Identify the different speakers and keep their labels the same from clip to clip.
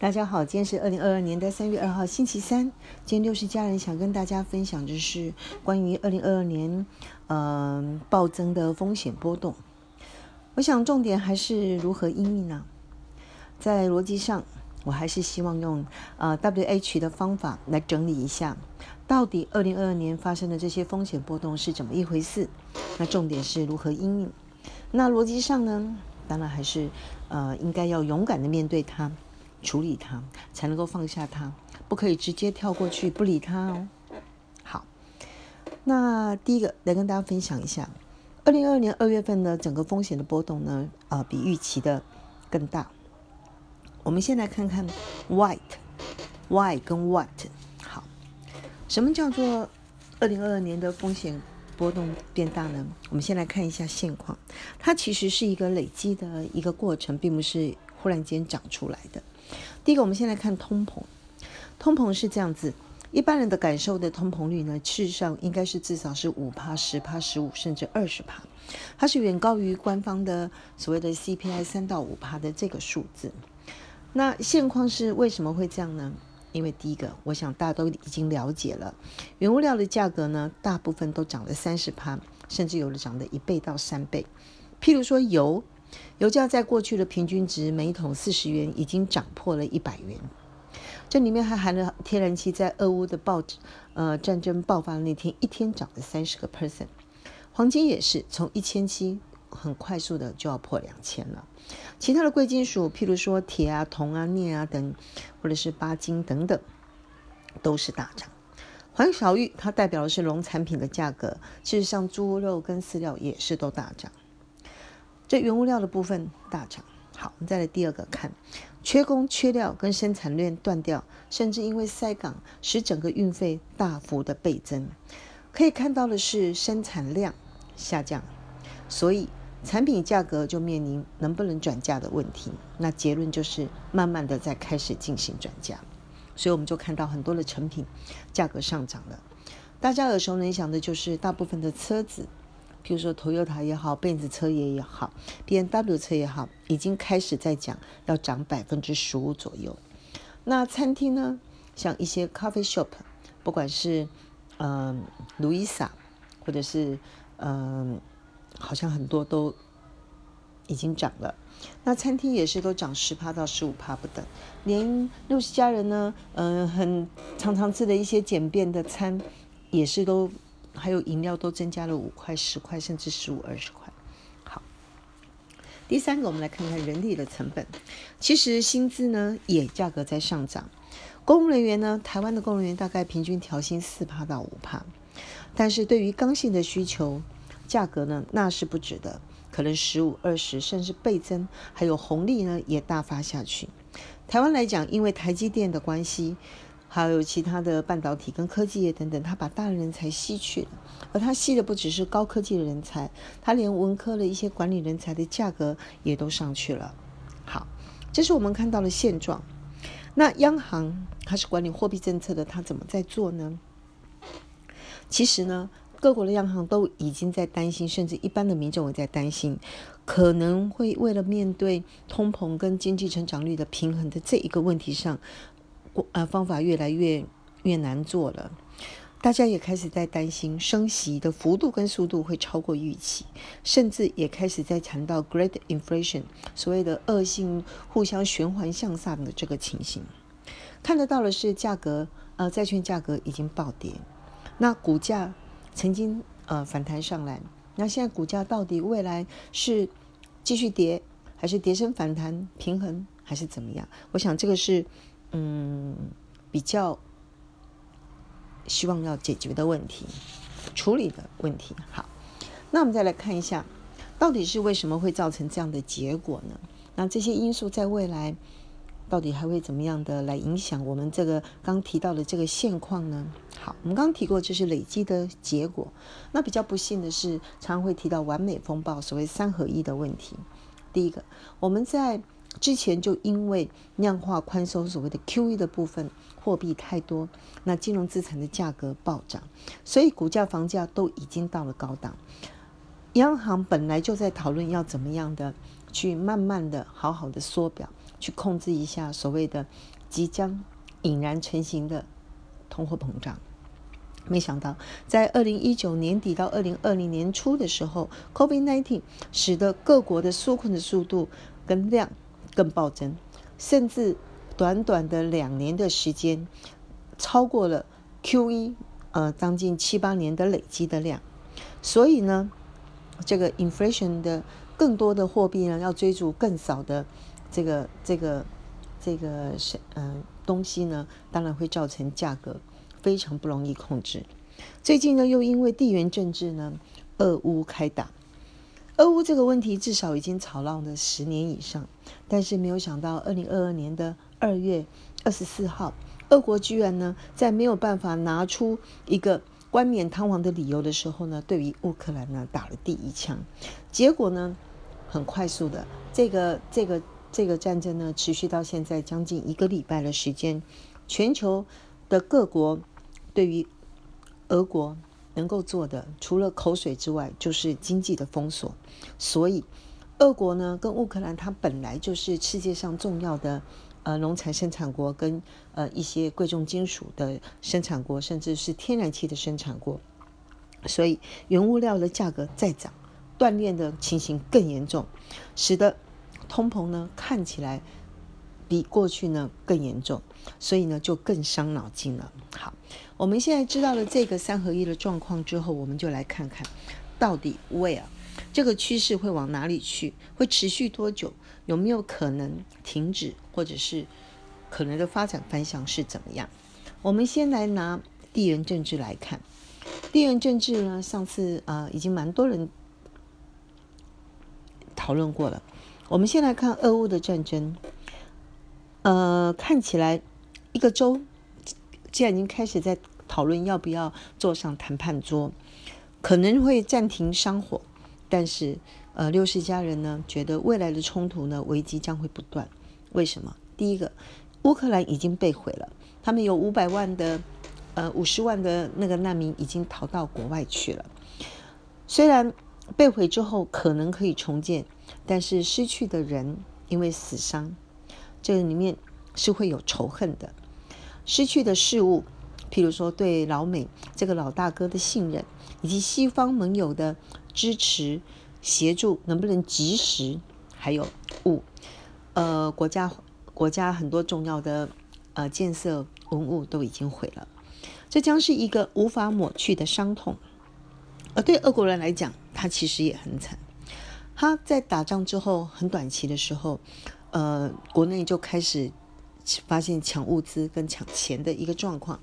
Speaker 1: 大家好，今天是二零二二年的三月二号，星期三。今天六十家人想跟大家分享的是关于二零二二年，嗯，暴增的风险波动。我想重点还是如何应应呢？在逻辑上，我还是希望用呃 W H 的方法来整理一下，到底二零二二年发生的这些风险波动是怎么一回事？那重点是如何应应？那逻辑上呢，当然还是呃应该要勇敢的面对它。处理它，才能够放下它，不可以直接跳过去不理它哦。好，那第一个来跟大家分享一下，二零二二年二月份呢，整个风险的波动呢，呃，比预期的更大。我们先来看看 White，Why 跟 What。好，什么叫做二零二二年的风险波动变大呢？我们先来看一下现况，它其实是一个累积的一个过程，并不是忽然间长出来的。第一个，我们先来看通膨。通膨是这样子，一般人的感受的通膨率呢，事实上应该是至少是五帕、十帕、十五，甚至二十帕，它是远高于官方的所谓的 CPI 三到五帕的这个数字。那现况是为什么会这样呢？因为第一个，我想大家都已经了解了，原物料的价格呢，大部分都涨了三十帕，甚至有的涨了一倍到三倍。譬如说油。油价在过去的平均值每桶四十元，已经涨破了一百元。这里面还含了天然气，在俄乌的爆呃战争爆发的那天，一天涨了三十个 percent。黄金也是从一千七很快速的就要破两千了。其他的贵金属，譬如说铁啊、铜啊、镍啊等，或者是钯金等等，都是大涨。黄小玉它代表的是农产品的价格，事实上猪肉跟饲料也是都大涨。这原物料的部分大涨。好，我们再来第二个看，缺工、缺料跟生产链断掉，甚至因为塞港，使整个运费大幅的倍增。可以看到的是生产量下降，所以产品价格就面临能不能转嫁的问题。那结论就是慢慢的在开始进行转嫁，所以我们就看到很多的成品价格上涨了。大家耳熟能详的就是大部分的车子。比如说，Toyota 也好，奔驰车也也好，B M W 车也好，已经开始在讲要涨百分之十五左右。那餐厅呢，像一些 coffee shop，不管是嗯路易莎，或者是嗯，好像很多都已经涨了。那餐厅也是都涨十帕到十五帕不等。连六十家人呢，嗯，很常常吃的一些简便的餐，也是都。还有饮料都增加了五块、十块，甚至十五、二十块。好，第三个，我们来看看人力的成本。其实薪资呢也价格在上涨。公务人员呢，台湾的公务人员大概平均调薪四帕到五帕，但是对于刚性的需求，价格呢那是不止的，可能十五、二十，甚至倍增。还有红利呢也大发下去。台湾来讲，因为台积电的关系。还有其他的半导体跟科技业等等，他把大量人才吸去了，而他吸的不只是高科技的人才，他连文科的一些管理人才的价格也都上去了。好，这是我们看到的现状。那央行它是管理货币政策的，它怎么在做呢？其实呢，各国的央行都已经在担心，甚至一般的民众也在担心，可能会为了面对通膨跟经济成长率的平衡的这一个问题上。呃，方法越来越越难做了，大家也开始在担心升息的幅度跟速度会超过预期，甚至也开始在谈到 Great Inflation，所谓的恶性互相循环向上的这个情形。看得到的是价格，呃，债券价格已经暴跌，那股价曾经呃反弹上来，那现在股价到底未来是继续跌，还是跌升反弹平衡，还是怎么样？我想这个是。嗯，比较希望要解决的问题，处理的问题。好，那我们再来看一下，到底是为什么会造成这样的结果呢？那这些因素在未来到底还会怎么样的来影响我们这个刚提到的这个现况呢？好，我们刚刚提过这是累积的结果。那比较不幸的是，常会提到完美风暴，所谓三合一的问题。第一个，我们在之前就因为量化宽松，所谓的 QE 的部分货币太多，那金融资产的价格暴涨，所以股价、房价都已经到了高档。央行本来就在讨论要怎么样的去慢慢的、好好的缩表，去控制一下所谓的即将引燃成型的通货膨胀。没想到，在二零一九年底到二零二零年初的时候，COVID-19 使得各国的纾困的速度跟量更暴增，甚至短短的两年的时间，超过了 Q 一呃将近七八年的累积的量。所以呢，这个 inflation 的更多的货币呢，要追逐更少的这个这个这个是嗯东西呢，当然会造成价格。非常不容易控制。最近呢，又因为地缘政治呢，俄乌开打。俄乌这个问题至少已经吵闹了十年以上，但是没有想到，二零二二年的二月二十四号，俄国居然呢，在没有办法拿出一个冠冕堂皇的理由的时候呢，对于乌克兰呢打了第一枪。结果呢，很快速的，这个这个这个战争呢，持续到现在将近一个礼拜的时间，全球。的各国对于俄国能够做的，除了口水之外，就是经济的封锁。所以，俄国呢跟乌克兰，它本来就是世界上重要的呃农产生产国，跟呃一些贵重金属的生产国，甚至是天然气的生产国。所以，原物料的价格再涨，断裂的情形更严重，使得通膨呢看起来。比过去呢更严重，所以呢就更伤脑筋了。好，我们现在知道了这个三合一的状况之后，我们就来看看到底 where 这个趋势会往哪里去，会持续多久，有没有可能停止，或者是可能的发展方向是怎么样？我们先来拿地缘政治来看，地缘政治呢，上次啊已经蛮多人讨论过了。我们先来看俄乌的战争。呃，看起来一个州既然已经开始在讨论要不要坐上谈判桌，可能会暂停商火，但是呃，六世家人呢觉得未来的冲突呢危机将会不断。为什么？第一个，乌克兰已经被毁了，他们有五百万的呃五十万的那个难民已经逃到国外去了。虽然被毁之后可能可以重建，但是失去的人因为死伤。这里面是会有仇恨的，失去的事物，譬如说对老美这个老大哥的信任，以及西方盟友的支持协助，能不能及时？还有物，呃，国家国家很多重要的呃建设文物都已经毁了，这将是一个无法抹去的伤痛。而对俄国人来讲，他其实也很惨，他在打仗之后很短期的时候。呃，国内就开始发现抢物资跟抢钱的一个状况，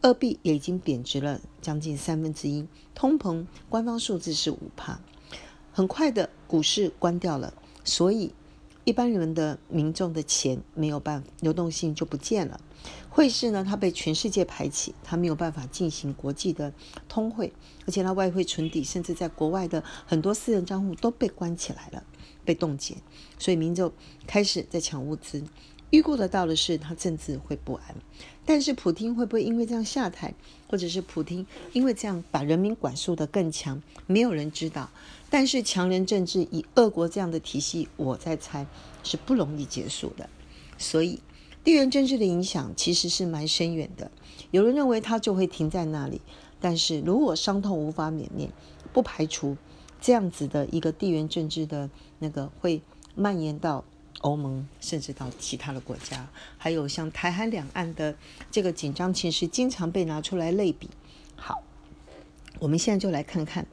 Speaker 1: 二币也已经贬值了将近三分之一，通膨官方数字是五帕，很快的股市关掉了，所以一般人的民众的钱没有办法流动性就不见了，汇市呢它被全世界排挤，它没有办法进行国际的通汇，而且它外汇存底甚至在国外的很多私人账户都被关起来了。被冻结，所以民众开始在抢物资。预估得到的是，他政治会不安。但是普京会不会因为这样下台，或者是普京因为这样把人民管束的更强？没有人知道。但是强人政治以俄国这样的体系，我在猜是不容易结束的。所以地缘政治的影响其实是蛮深远的。有人认为它就会停在那里，但是如果伤痛无法免灭，不排除。这样子的一个地缘政治的那个会蔓延到欧盟，甚至到其他的国家，还有像台海两岸的这个紧张情势，经常被拿出来类比。好，我们现在就来看看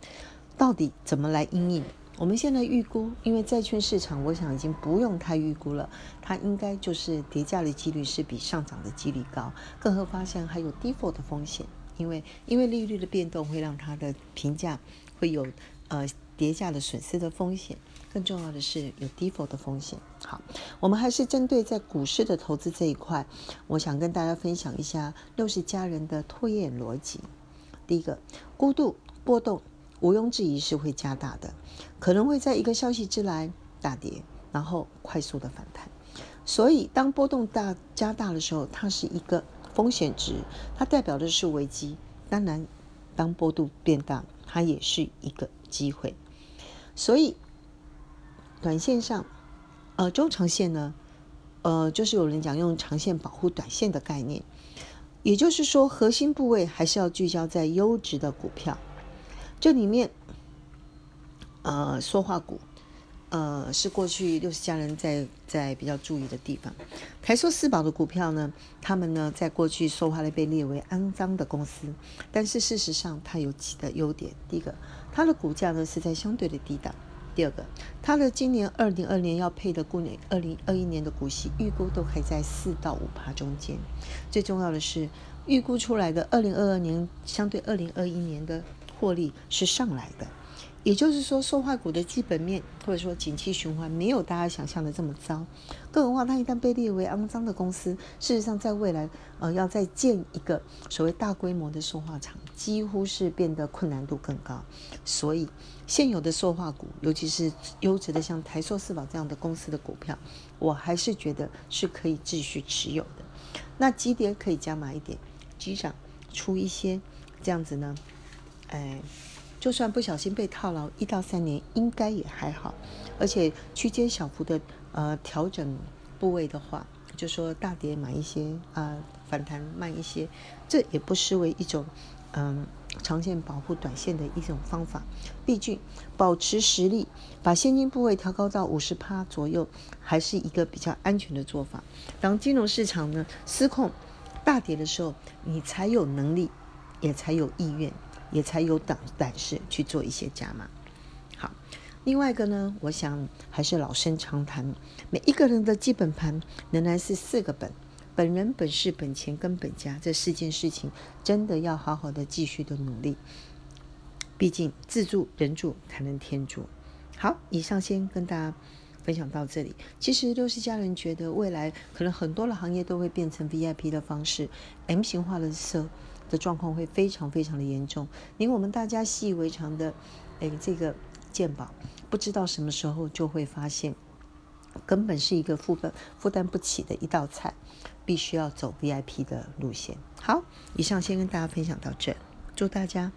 Speaker 1: 到底怎么来应应。我们现在预估，因为债券市场，我想已经不用太预估了，它应该就是跌价的几率是比上涨的几率高，更何况现还有 default 的风险，因为因为利率的变动会让它的评价会有。呃，跌价的损失的风险，更重要的是有 default 的风险。好，我们还是针对在股市的投资这一块，我想跟大家分享一下六十家人的拖延逻辑。第一个，孤度波动毋庸置疑是会加大的，可能会在一个消息之来大跌，然后快速的反弹。所以，当波动大加大的时候，它是一个风险值，它代表的是危机。当然，当波动变大，它也是一个。机会，所以短线上，呃，中长线呢，呃，就是有人讲用长线保护短线的概念，也就是说，核心部位还是要聚焦在优质的股票。这里面，呃，塑化股，呃，是过去六十家人在在比较注意的地方。台塑四宝的股票呢，他们呢在过去塑化类被列为肮脏的公司，但是事实上它有几个优点。第一个，它的股价呢是在相对的低档。第二个，它的今年二零二年要配的股年二零二一年的股息预估都还在四到五趴中间。最重要的是，预估出来的二零二二年相对二零二一年的获利是上来的。也就是说，塑化股的基本面或者说景气循环没有大家想象的这么糟。更何况，它一旦被列为肮脏的公司，事实上在未来，呃，要再建一个所谓大规模的塑化厂，几乎是变得困难度更高。所以，现有的塑化股，尤其是优质的像台塑四宝这样的公司的股票，我还是觉得是可以继续持有的。那基跌可以加码一点，机长出一些这样子呢，哎。就算不小心被套牢一到三年，应该也还好。而且区间小幅的呃调整部位的话，就说大跌买一些啊，反弹慢一些，这也不失为一种嗯长线保护短线的一种方法。毕竟保持实力，把现金部位调高到五十趴左右，还是一个比较安全的做法。当金融市场呢失控大跌的时候，你才有能力，也才有意愿。也才有胆胆识去做一些加码。好，另外一个呢，我想还是老生常谈，每一个人的基本盘仍然是四个本：本人、本事、本钱跟本家。这四件事情真的要好好的继续的努力。毕竟自助人助才能天助。好，以上先跟大家分享到这里。其实六十家人觉得未来可能很多的行业都会变成 VIP 的方式，M 型化的设。的状况会非常非常的严重，连我们大家习以为常的，哎，这个鉴宝，不知道什么时候就会发现，根本是一个负担负担不起的一道菜，必须要走 VIP 的路线。好，以上先跟大家分享到这，祝大家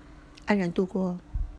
Speaker 1: 安然度过。